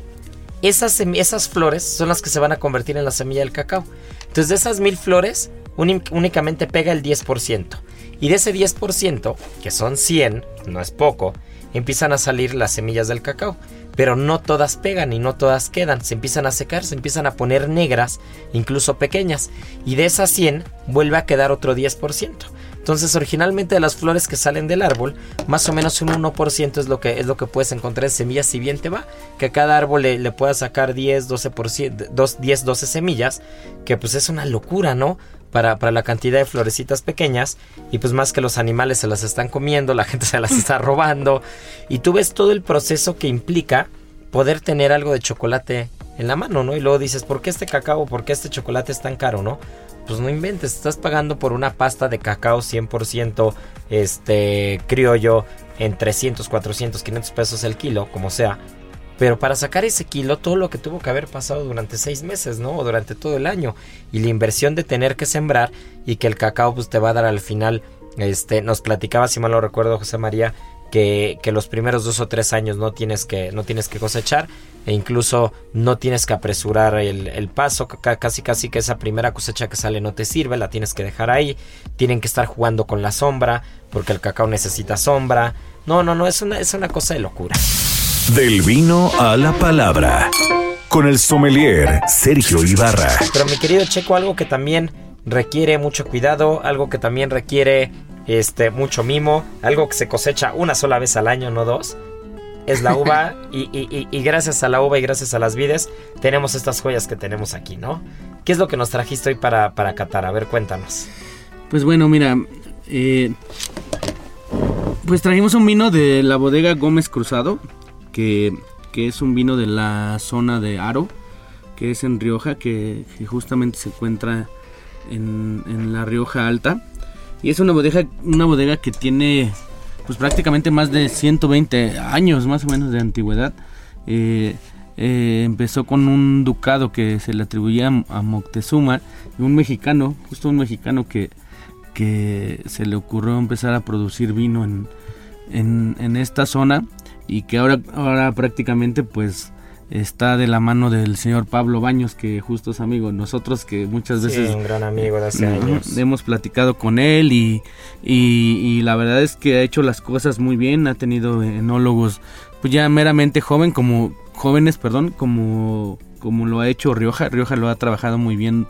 Esas, esas flores son las que se van a convertir en la semilla del cacao. Entonces de esas mil flores únicamente pega el 10%. Y de ese 10%, que son 100, no es poco, empiezan a salir las semillas del cacao. Pero no todas pegan y no todas quedan. Se empiezan a secar, se empiezan a poner negras, incluso pequeñas. Y de esas 100 vuelve a quedar otro 10%. Entonces, originalmente de las flores que salen del árbol, más o menos un 1% es lo que es lo que puedes encontrar en semillas si bien te va, que a cada árbol le, le puedas sacar 10, 12%, 10, 12 semillas, que pues es una locura, ¿no? Para, la cantidad de florecitas pequeñas y pues más que los animales se las están comiendo, la *laughs* gente se las está robando y tú ves todo el proceso que implica poder tener algo de chocolate en la mano, ¿no? Y luego dices, ¿por qué este cacao, por qué este chocolate es tan caro, ¿no? Pues no inventes, estás pagando por una pasta de cacao 100% este criollo en 300, 400, 500 pesos el kilo, como sea pero para sacar ese kilo, todo lo que tuvo que haber pasado durante seis meses, ¿no? O durante todo el año. Y la inversión de tener que sembrar y que el cacao pues, te va a dar al final. Este, nos platicaba, si mal lo recuerdo, José María, que, que, los primeros dos o tres años no tienes que, no tienes que cosechar e incluso no tienes que apresurar el, el, paso, casi casi que esa primera cosecha que sale no te sirve, la tienes que dejar ahí, tienen que estar jugando con la sombra, porque el cacao necesita sombra, no, no, no, es una, es una cosa de locura. Del vino a la palabra. Con el sommelier Sergio Ibarra. Pero mi querido Checo, algo que también requiere mucho cuidado, algo que también requiere este mucho mimo, algo que se cosecha una sola vez al año, no dos. Es la uva *laughs* y, gracias a la uva y gracias a las vides tenemos estas joyas que tenemos aquí, ¿no? ¿Qué es lo que nos trajiste hoy para, para Qatar? A ver, cuéntanos. Pues bueno, mira, eh, pues trajimos un vino de la bodega Gómez Cruzado que, es un vino de la zona de Aro, que es en Rioja, que, justamente se encuentra en, la Rioja Alta. Y es una bodega, una bodega que tiene pues prácticamente más de 120 años más o menos de antigüedad. Eh, eh, empezó con un ducado que se le atribuía a Moctezuma, un mexicano, justo un mexicano que, se le ocurrió empezar a producir vino en, en esta zona y que ahora, ahora prácticamente pues está de la mano del señor Pablo Baños, que justo es amigo nosotros, que muchas veces... Sí, un gran amigo de hace años. Hemos platicado con él y, y, la verdad es que ha hecho las cosas muy bien, ha tenido enólogos pues ya meramente joven, como jóvenes, perdón, como, como lo ha hecho Rioja. Rioja lo ha trabajado muy bien,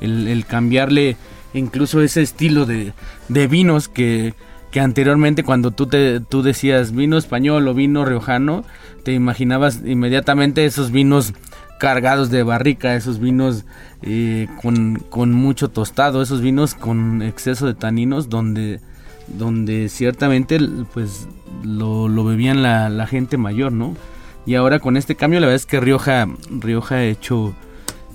el, el cambiarle incluso ese estilo de, de vinos que que anteriormente cuando tú te tú decías vino español o vino riojano, te imaginabas inmediatamente esos vinos cargados de barrica, esos vinos eh, con, mucho tostado, esos vinos con exceso de taninos donde, donde ciertamente pues lo, bebían la, gente mayor, ¿no? Y ahora con este cambio la verdad es que Rioja, Rioja ha hecho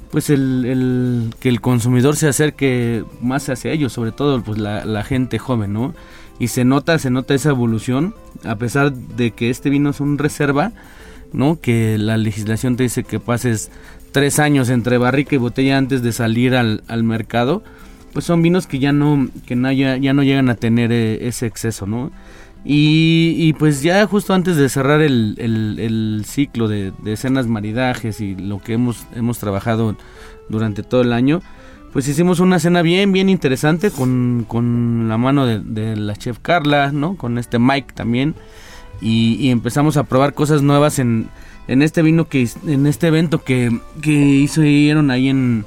pues el, el, que el consumidor se acerque más hacia ellos, sobre todo pues la, la gente joven, ¿no? Y se nota, se nota esa evolución, a pesar de que este vino es un reserva, ¿no? Que la legislación te dice que pases tres años entre barrica y botella antes de salir al, mercado, pues son vinos que ya no, que no ya, no llegan a tener eh, ese exceso, ¿no? Y, pues ya justo antes de cerrar el, ciclo de, de, escenas maridajes y lo que hemos, hemos trabajado durante todo el año, pues hicimos una cena bien, bien interesante con, con la mano de, la chef Carla, ¿no? Con este Mike también. Y, empezamos a probar cosas nuevas en, en este vino que, en este evento que, que hicieron ahí en,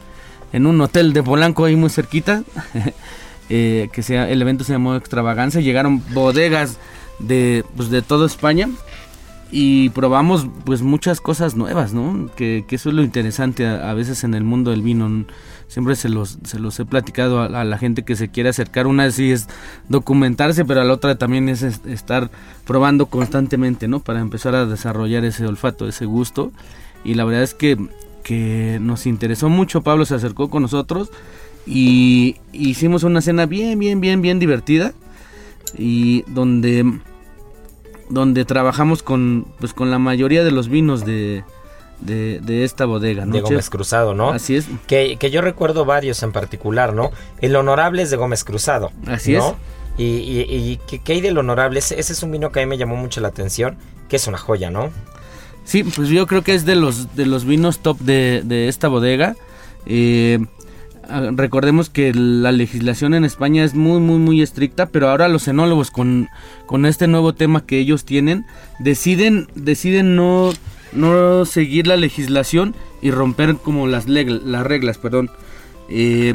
en un hotel de Polanco, ahí muy cerquita. *laughs* eh, que sea, el evento se llamó Extravaganza. Llegaron bodegas de, pues, de toda España y probamos pues muchas cosas nuevas, ¿no? Que, que eso es lo interesante a, a, veces en el mundo del vino siempre se los, se los he platicado a, la gente que se quiere acercar. Una sí es documentarse, pero la otra también es estar probando constantemente, ¿no? Para empezar a desarrollar ese olfato, ese gusto. Y la verdad es que, que nos interesó mucho. Pablo se acercó con nosotros y hicimos una cena bien, bien, bien, bien divertida. Y donde, donde trabajamos con, pues, con la mayoría de los vinos de, de, de esta bodega, ¿no? De chef? Gómez Cruzado, ¿no? Así es. Que, que yo recuerdo varios en particular, ¿no? El Honorable es de Gómez Cruzado. Así ¿no? es. Y, y, y ¿qué, qué hay del Honorable? Ese, ese es un vino que a mí me llamó mucho la atención, que es una joya, ¿no? Sí, pues yo creo que es de los de los vinos top de, de esta bodega. Eh, recordemos que la legislación en España es muy muy muy estricta, pero ahora los enólogos con, con este nuevo tema que ellos tienen deciden deciden no no seguir la legislación y romper como las las reglas, perdón. Eh,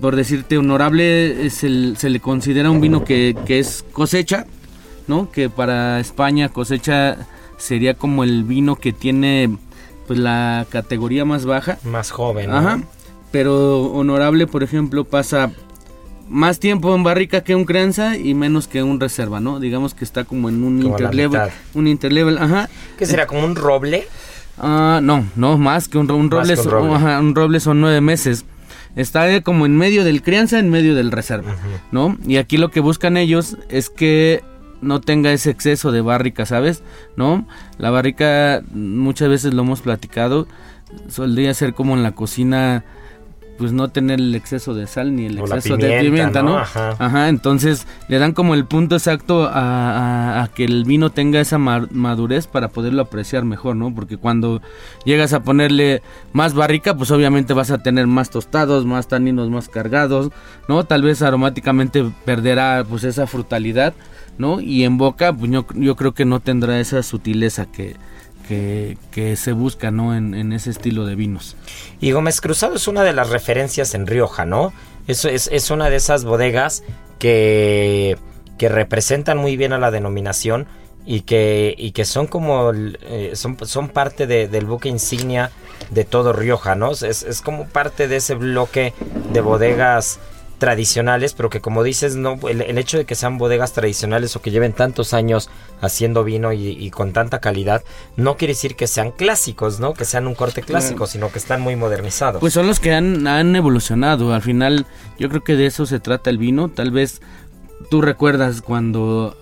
por decirte honorable es el- se le considera un vino que, que es cosecha, ¿no? Que para España cosecha sería como el vino que tiene pues la categoría más baja. Más joven, ¿no? Ajá. Pero honorable, por ejemplo, pasa más tiempo en barrica que un crianza y menos que un reserva, ¿no? Digamos que está como en un Como interlevel, un interlevel, ajá. ¿Qué será? ¿Como un roble? Ah, no, no, más que un, roble, que un son- roble. ajá, un roble son nueve meses. Está eh, como en medio del crianza, en medio del reserva, ¿no? Y aquí lo que buscan ellos es que no tenga ese exceso de barrica, ¿sabes? ¿No? La barrica, muchas veces lo hemos platicado, solía ser como en la cocina, pues no tener el exceso de sal ni el O exceso pimienta, de pimienta, ¿no? ¿no? Ajá. Ajá, entonces le dan como el punto exacto a, a- a que el vino tenga esa ma- madurez para poderlo apreciar mejor, ¿no? Porque cuando llegas a ponerle más barrica, pues obviamente vas a tener más tostados, más taninos más cargados, ¿no? Tal vez aromáticamente perderá pues esa frutalidad, ¿no? Y en boca, pues yo, yo creo que no tendrá esa sutileza que, que, se busca, ¿no? En, ese estilo de vinos. Y Gómez Cruzado es una de las referencias en Rioja, ¿no? Eso es, es una de esas bodegas que, que representan muy bien a la denominación y que, y que son como eh, son, son parte de- del buque insignia de todo Rioja, ¿no? Es, es como parte de ese bloque de bodegas tradicionales, pero que como dices, no, el, el hecho de que sean bodegas tradicionales o que lleven tantos años haciendo vino y, y con tanta calidad, no quiere decir que sean clásicos, ¿no? Que sean un corte clásico, sino que están muy modernizados. Pues son los que han, han evolucionado. Al final, yo creo que de eso se trata el vino. Tal vez tú recuerdas cuando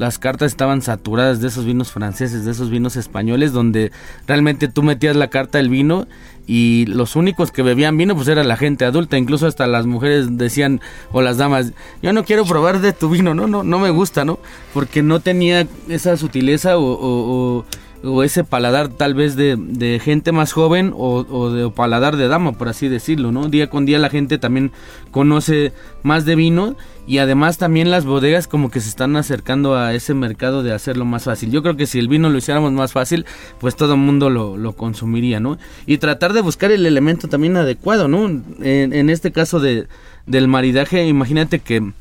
las cartas estaban saturadas de esos vinos franceses, de esos vinos españoles, donde realmente tú metías la carta del vino y los únicos que bebían vino pues era la gente adulta, incluso hasta las mujeres decían o las damas, yo no quiero probar de tu vino, no, no, no me gusta, ¿no? Porque no tenía esa sutileza o, o- o- o ese paladar tal vez de, de gente más joven o, o de paladar de dama, por así decirlo, ¿no? Día con día la gente también conoce más de vino y además también las bodegas como que se están acercando a ese mercado de hacerlo más fácil. Yo creo que si el vino lo hiciéramos más fácil, pues todo el mundo lo, lo consumiría, ¿no? Y tratar de buscar el elemento también adecuado, ¿no? En, en este caso de, del maridaje, imagínate que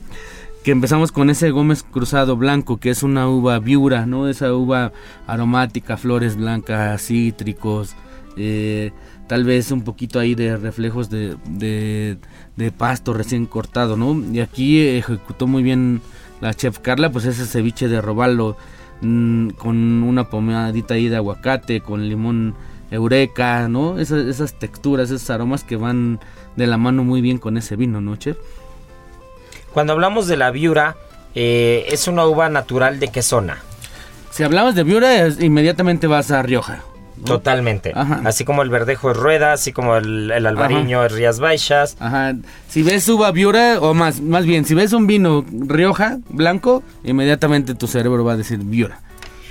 que empezamos con ese Gómez Cruzado blanco, que es una uva viura, ¿no? Esa uva aromática, flores blancas, cítricos, eh, tal vez un poquito ahí de reflejos de, de, pasto recién cortado, ¿no? Y aquí ejecutó muy bien la chef Carla, pues ese ceviche de robalo mm, con una pomadita ahí de aguacate, con limón eureka, ¿no? Esas, esas texturas, esos aromas que van de la mano muy bien con ese vino, ¿no, chef? Cuando hablamos de la viura, eh, ¿es una uva natural de qué zona? Si hablamos de Viura, inmediatamente vas a Rioja. ¿no? Totalmente. Ajá. Así como el verdejo es rueda, así como el, el albariño es Rías Baixas. Ajá. Si ves uva Viura, o más, más bien, si ves un vino Rioja, blanco, inmediatamente tu cerebro va a decir Viura.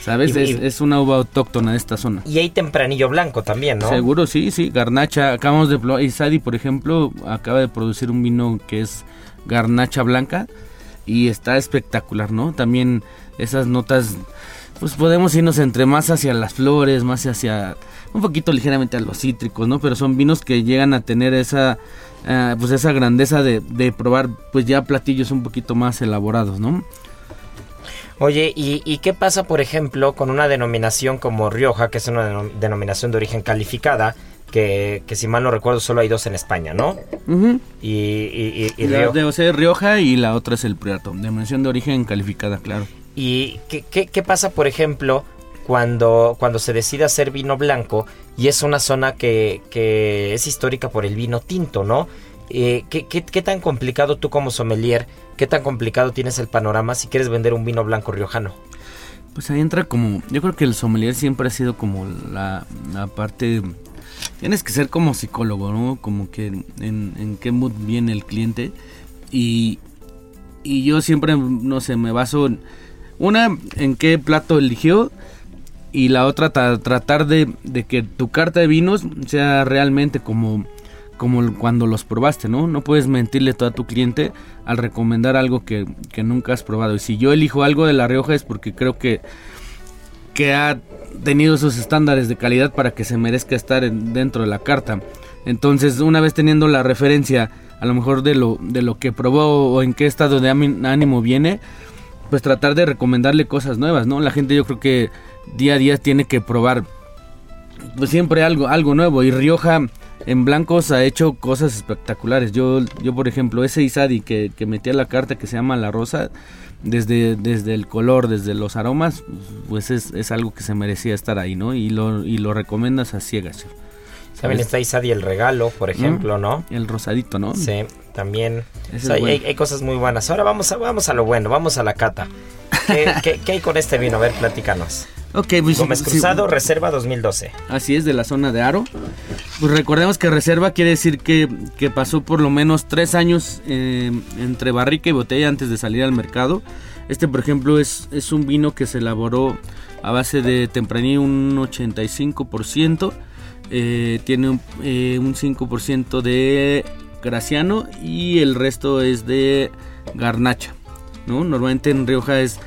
¿Sabes? Y- es, y- es una uva autóctona de esta zona. Y hay tempranillo blanco también, ¿no? Seguro, sí, sí. Garnacha, acabamos de... pro- Isadi, por ejemplo, acaba de producir un vino que es garnacha blanca y está espectacular, ¿no? También esas notas, pues podemos irnos entre más hacia las flores, más hacia un poquito ligeramente a los cítricos, ¿no? Pero son vinos que llegan a tener esa, eh, pues esa grandeza de, probar, pues ya platillos un poquito más elaborados, ¿no? Oye, ¿y, y qué pasa, por ejemplo, con una denominación como Rioja, que es una denom- denominación de origen calificada, que, que si mal no recuerdo solo hay dos en España, ¿no? Y, y, y, y La Rio- de José Rioja y la otra es el Prieto, de mención de origen calificada, claro. ¿Y qué, qué- qué pasa, por ejemplo, cuando, cuando se decide hacer vino blanco y es una zona que, que es histórica por el vino tinto, ¿no? Eh, ¿qué, qué, qué tan complicado tú como sommelier, qué tan complicado tienes el panorama si quieres vender un vino blanco riojano? Pues ahí entra como, yo creo que el sommelier siempre ha sido como la, la parte, tienes que ser como psicólogo, ¿no? Como que en, qué mood viene el cliente y, y yo siempre, no sé, me baso en, una, en qué plato eligió y la otra tratar de, de, que tu carta de vinos sea realmente como, como cuando los probaste, ¿no? No puedes mentirle a todo tu cliente al recomendar algo que, que, nunca has probado. Y si yo elijo algo de La Rioja es porque creo que, que ha tenido esos estándares de calidad para que se merezca estar en, dentro de la carta. Entonces, una vez teniendo la referencia a lo mejor de lo, de lo que probó o en qué estado de ánimo viene, pues tratar de recomendarle cosas nuevas, ¿no? La gente yo creo que día a día tiene que probar pues siempre algo, algo nuevo y Rioja en blancos ha hecho cosas espectaculares. Yo, yo por ejemplo, ese Isadi que, que metía la carta que se llama La Rosa, desde, desde el color, desde los aromas, pues es, es algo que se merecía estar ahí, ¿no? Y lo, y lo recomiendas a ciegas. También está Isadi el regalo, por ejemplo, ¿no? El rosadito, ¿no? Sí, también. hay, cosas muy buenas. Ahora vamos a, vamos a lo bueno, vamos a la cata. ¿Qué, *laughs* hay con este vino? A ver, platícanos. Ok, pues, Gómez Cruzado, Reserva 2012. Así es, de la zona de Aro. Pues recordemos que Reserva quiere decir que, que pasó por lo menos tres años eh, entre barrica y botella antes de salir al mercado. Este, por ejemplo, es, es un vino que se elaboró a base de tempranillo un 85%. Eh, tiene un, eh, un 5% de graciano y el resto es de garnacha. ¿no? Normalmente en Rioja es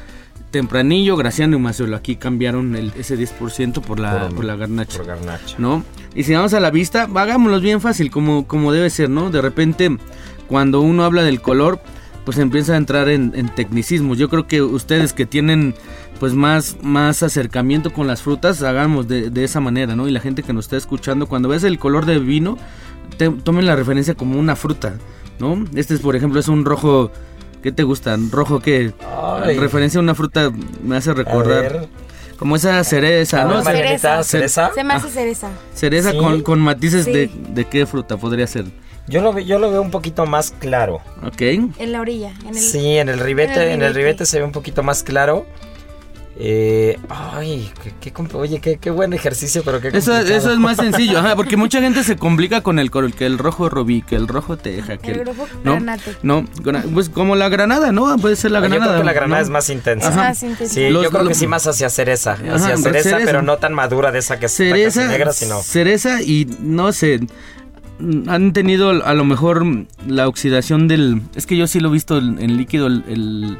tempranillo, graciano y mazuelo. Aquí cambiaron el, ese 10% por la, por, la garnacha. Por garnacha. ¿no? Y si vamos a la vista, hagámoslo bien fácil, como, como debe ser, ¿no? De repente, cuando uno habla del color, pues empieza a entrar en, en tecnicismos. Yo creo que ustedes que tienen pues más, más acercamiento con las frutas, hagamos de, esa manera, ¿no? Y la gente que nos está escuchando, cuando ves el color del vino, tomen la referencia como una fruta, ¿no? Este es, por ejemplo, es un rojo, ¿qué te gusta? ¿Rojo qué? Referencia a una fruta me hace recordar... Como esa cereza, ¿no? Cereza. ¿Cereza? Se me hace cereza. Cereza con, con, matices de, de, qué fruta podría ser. Yo lo, yo lo veo un poquito más claro. Ok. En la orilla. En el, sí, en el ribete, en el ribete se ve un poquito más claro. Eh, ay, qué, oye, qué, buen ejercicio, pero qué eso, eso es más sencillo, ajá, porque mucha gente se complica con el que el rojo robí, que el rojo teja, que el, rojo ¿no? granate. No, pues como la granada, ¿no? Puede ser la granada. Yo creo que la granada es más intensa. Más intensa. Sí, yo creo que sí más hacia cereza, hacia cereza, pero no tan madura de esa que cereza, está negra, sino cereza y no sé, han tenido a lo mejor la oxidación del, es que yo sí lo he visto en, líquido el el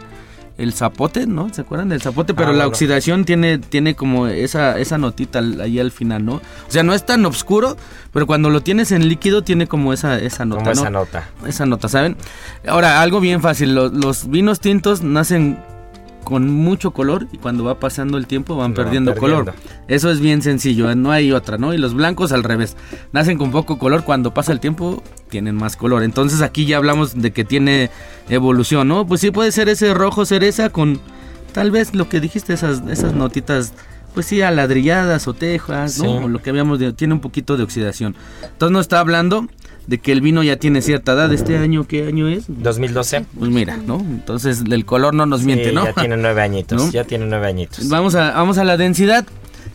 zapote, ¿no? ¿Se acuerdan del zapote? Pero ah, la oxidación tiene, tiene como esa, esa notita ahí al final, ¿no? O sea, no es tan oscuro, pero cuando lo tienes en líquido tiene como esa, esa nota, como esa nota. Esa nota, ¿saben? Ahora, algo bien fácil, los, vinos tintos nacen con mucho color y cuando va pasando el tiempo van perdiendo, color. Eso es bien sencillo, no hay otra, ¿no? Y los blancos al revés, nacen con poco color, cuando pasa el tiempo tienen más color. Entonces aquí ya hablamos de que tiene evolución, ¿no? Pues sí puede ser ese rojo cereza con tal vez lo que dijiste, esas, esas notitas, pues sí, aladrilladas o tejas, ¿no? O lo que habíamos de, tiene un poquito de oxidación. Entonces no está hablando de que el vino ya tiene cierta edad. ¿Este año qué año es? 2012. Pues mira, ¿no? Entonces el color no nos miente, ¿no? Ya tiene nueve añitos, ya tiene nueve añitos. Vamos a, vamos a la densidad.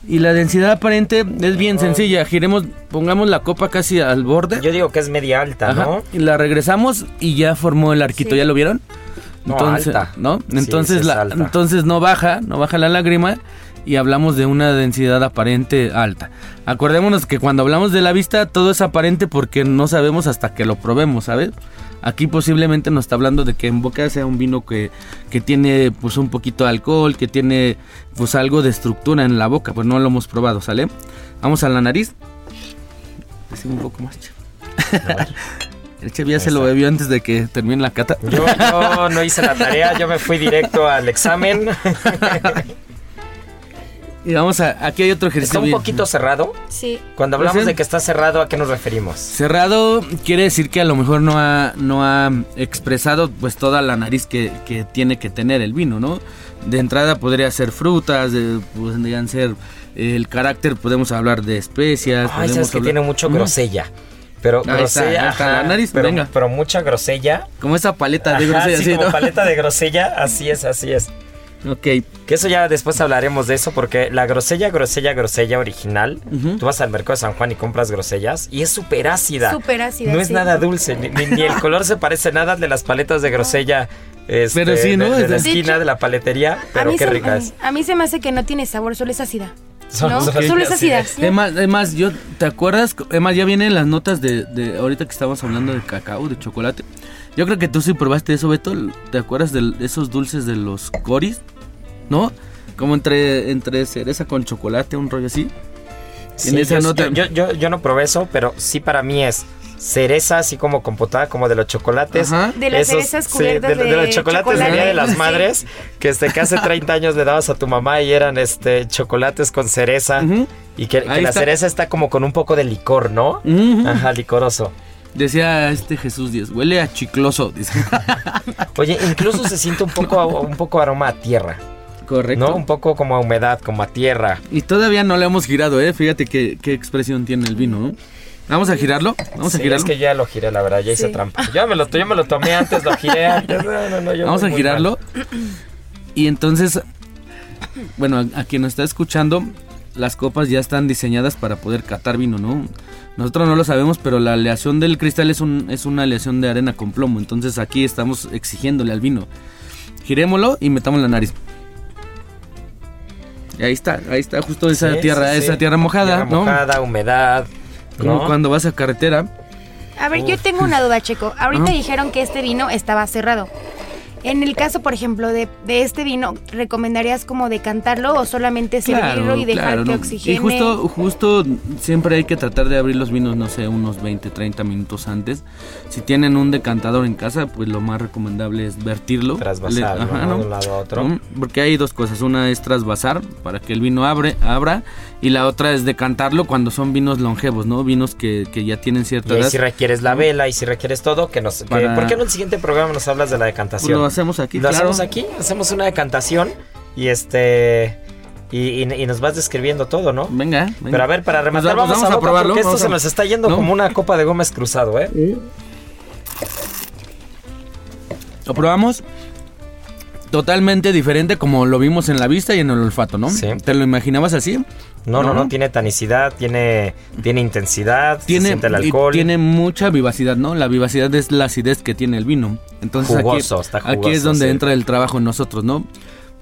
Y la densidad aparente es bien sencilla. Giremos, pongamos la copa casi al borde. Yo digo que es media alta, ¿no? Y la regresamos y ya formó el arquito. ¿Ya lo vieron? Entonces, no, alta. ¿no? Entonces, la, entonces no baja, no baja la lágrima y hablamos de una densidad aparente alta. Acordémonos que cuando hablamos de la vista todo es aparente porque no sabemos hasta que lo probemos, ¿sabes? Aquí posiblemente nos está hablando de que en boca sea un vino que, que tiene pues un poquito de alcohol, que tiene pues algo de estructura en la boca, pues no lo hemos probado, ¿sale? Vamos a la nariz. Decime un poco más, *laughs* El chef ya se lo bebió antes de que termine la cata. Yo, yo, no hice la tarea, yo me fui directo al examen. *laughs* Y vamos a. Aquí hay otro ejercicio. ¿Está un poquito cerrado? Sí. Cuando hablamos de que está cerrado, ¿a qué nos referimos? Cerrado quiere decir que a lo mejor no ha, no ha expresado pues toda la nariz que, tiene que tener el vino, ¿no? De entrada podría ser frutas, podrían ser el carácter, podemos hablar de especias. Ay, sabes que tiene mucho grosella. Pero grosella, la nariz, pero, venga. pero mucha grosella. Como esa paleta de grosella. Sí, como paleta de *laughs* grosella, así es, así es. Ok. Que eso ya después hablaremos de eso porque la grosella, grosella, grosella original, tú vas al mercado de San Juan y compras grosellas y es súper ácida. Súper ácida, No es sí. nada dulce, ni, el *laughs* color se parece nada al de las paletas de grosella. este, Pero sí, ¿no? De, de la De esquina hecho, de la paletería, pero qué se, rica es. A mí se me hace que no tiene sabor, solo es ácida. *laughs* Son- ¿No? Solo es ácida. Además, además, yo, ¿te acuerdas? Además, ya vienen las notas de, de ahorita que estábamos hablando de cacao, de chocolate. Yo creo que tú sí probaste eso, Beto. ¿Te acuerdas de esos dulces de los coris? ¿No? Como entre, entre cereza con chocolate, un rollo así. Sí, en esa yo, nota. yo, yo, yo no probé eso, pero sí para mí es cereza, así como compotada, como de los chocolates. Ajá. De las cerezas cubiertas de, de de los chocolates del chocolate. Día de las Sí. Madres, que, este, que hace *laughs* 30 años le dabas a tu mamá y eran este chocolates con cereza. Y que, la cereza está como con un poco de licor, ¿no? Ajá, licoroso. Decía este Jesús Díaz, huele a chicloso. Dice. *laughs* Oye, incluso se siente un poco, un poco aroma a tierra, Correcto. ¿no? Un poco como a humedad, como a tierra. Y todavía no le hemos girado, ¿eh? Fíjate qué, qué expresión tiene el vino, ¿no? Vamos a girarlo. Vamos a girarlo. Es que ya lo giré, la verdad, ya hice Sí. trampa. Yo me, lo, yo me lo tomé antes, lo giré antes. No, no, no, yo Vamos a girarlo. Y entonces, bueno, a, a quien nos está escuchando, las copas ya están diseñadas para poder catar vino, ¿no? Nosotros no lo sabemos, pero la aleación del cristal es, un, es una aleación de arena con plomo. Entonces aquí estamos exigiéndole al vino. Girémoslo y metamos la nariz. Y ahí está, ahí está justo esa Sí, tierra, sí, sí. esa tierra mojada, Tierra ¿no? mojada, humedad. Como ¿no? cuando vas a carretera. A ver, yo tengo una duda, Checo. Ahorita Ajá. dijeron que este vino estaba cerrado. En el caso, por ejemplo, de, de este vino, ¿recomendarías como decantarlo o solamente servirlo y dejar claro, que ¿no? oxigene? Y justo, justo siempre hay que tratar de abrir los vinos, no sé, unos 20, 30 minutos antes. Si tienen un decantador en casa, pues lo más recomendable es vertirlo. Trasvasarlo, Le- ajá, ¿no? ¿no? De un lado a otro. Porque hay dos cosas. Una es trasvasar para que el vino abre, abra. Y la otra es decantarlo cuando son vinos longevos, ¿no? Vinos que, que ya tienen cierta Y si requieres la vela y si requieres todo, que nos... que- ¿Por qué no en el siguiente programa nos hablas de la decantación? lo hacemos aquí, Lo claro. hacemos aquí, hacemos una decantación y este... Y, y- y nos vas describiendo todo, ¿no? Venga, venga. Pero a ver, para rematar, Pues vamos, vamos a, a probarlo, porque esto se a- nos está yendo ¿No? como una copa de Gómez cruzado, ¿eh? Lo probamos totalmente diferente como lo vimos en la vista y en el olfato, ¿no? Sí. ¿Te lo imaginabas así? No, no, No. no, tiene tanicidad, tiene, tiene intensidad, se Tiene, siente el y alcohol. tiene mucha vivacidad, ¿no? La vivacidad es la acidez que tiene el vino. Entonces Jugoso, aquí, está aquí es donde sí. entra el trabajo en nosotros, ¿no?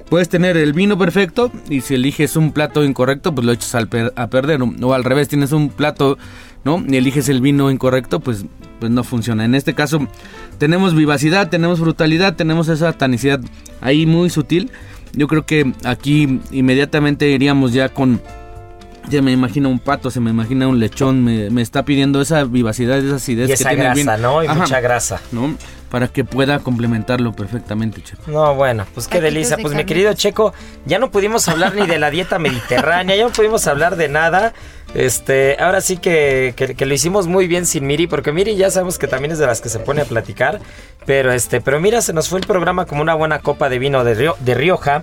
Puedes tener el vino perfecto y si eliges un plato incorrecto, pues lo echas al per- a perder. O al revés, tienes un plato, ¿no? Y eliges el vino incorrecto, pues, pues no funciona. En este caso, tenemos vivacidad, tenemos brutalidad, tenemos esa tanicidad ahí muy sutil. Yo creo que aquí inmediatamente iríamos ya con ya me imagino un pato, se me imagina un lechón, me, me está pidiendo esa vivacidad, esa acidez y que esa tiene el grasa. ¿no? Y Ajá, mucha grasa. ¿no? Para que pueda complementarlo perfectamente, Checo. No, bueno, pues qué delicia. de Pues mi querido Checo, ya no pudimos hablar ni de la dieta mediterránea, ya no pudimos hablar de nada. Este, ahora sí que, que- lo hicimos muy bien sin Miri, porque Miri ya sabemos que también es de las que se pone a platicar. Pero este, pero mira, se nos fue el programa como una buena copa de vino de, Rio- de Rioja.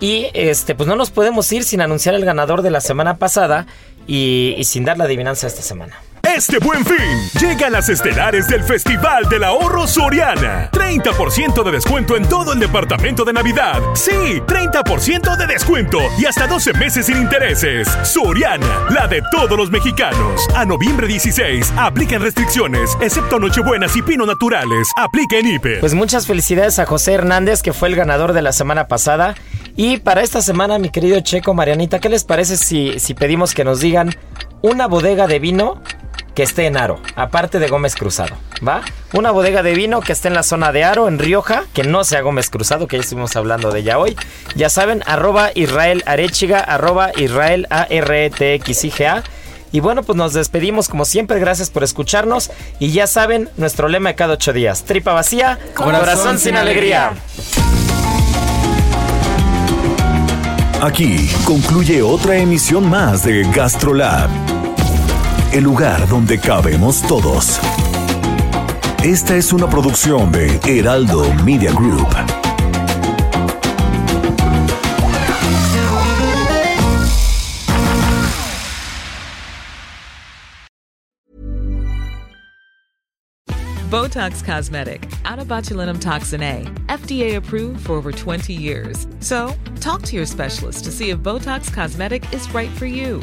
Y este, pues no nos podemos ir sin anunciar el ganador de la semana pasada y, y sin dar la adivinanza esta semana. Este buen fin, llegan las estelares del Festival del Ahorro Soriana. 30% de descuento en todo el departamento de Navidad. Sí, 30% de descuento y hasta 12 meses sin intereses. Soriana, la de todos los mexicanos. A noviembre 16, aplican restricciones, excepto Nochebuenas y Pino Naturales. Aplica en Hiper. Pues muchas felicidades a José Hernández, que fue el ganador de la semana pasada. Y para esta semana, mi querido Checo, Marianita, ¿qué les parece si pedimos que nos digan una bodega de vino que esté en Aro, aparte de Gómez Cruzado, ¿va? Una bodega de vino que esté en la zona de Aro, en Rioja, que no sea Gómez Cruzado, que ya estuvimos hablando de ella hoy. Ya saben, arroba Israel Arechiga, arroba Israel E A-R-E-T-X-I-G-A. Y bueno, pues nos despedimos como siempre, gracias por escucharnos. Y ya saben, nuestro lema de cada ocho días, tripa vacía, corazón, sin alegría. Aquí concluye otra emisión más de GastroLab, el lugar donde cabemos todos. Esta es una producción de Heraldo Media Group. Botox Cosmetic, out of botulinum toxin A, FDA approved for over 20 years. So, talk to your specialist to see if Botox Cosmetic is right for you.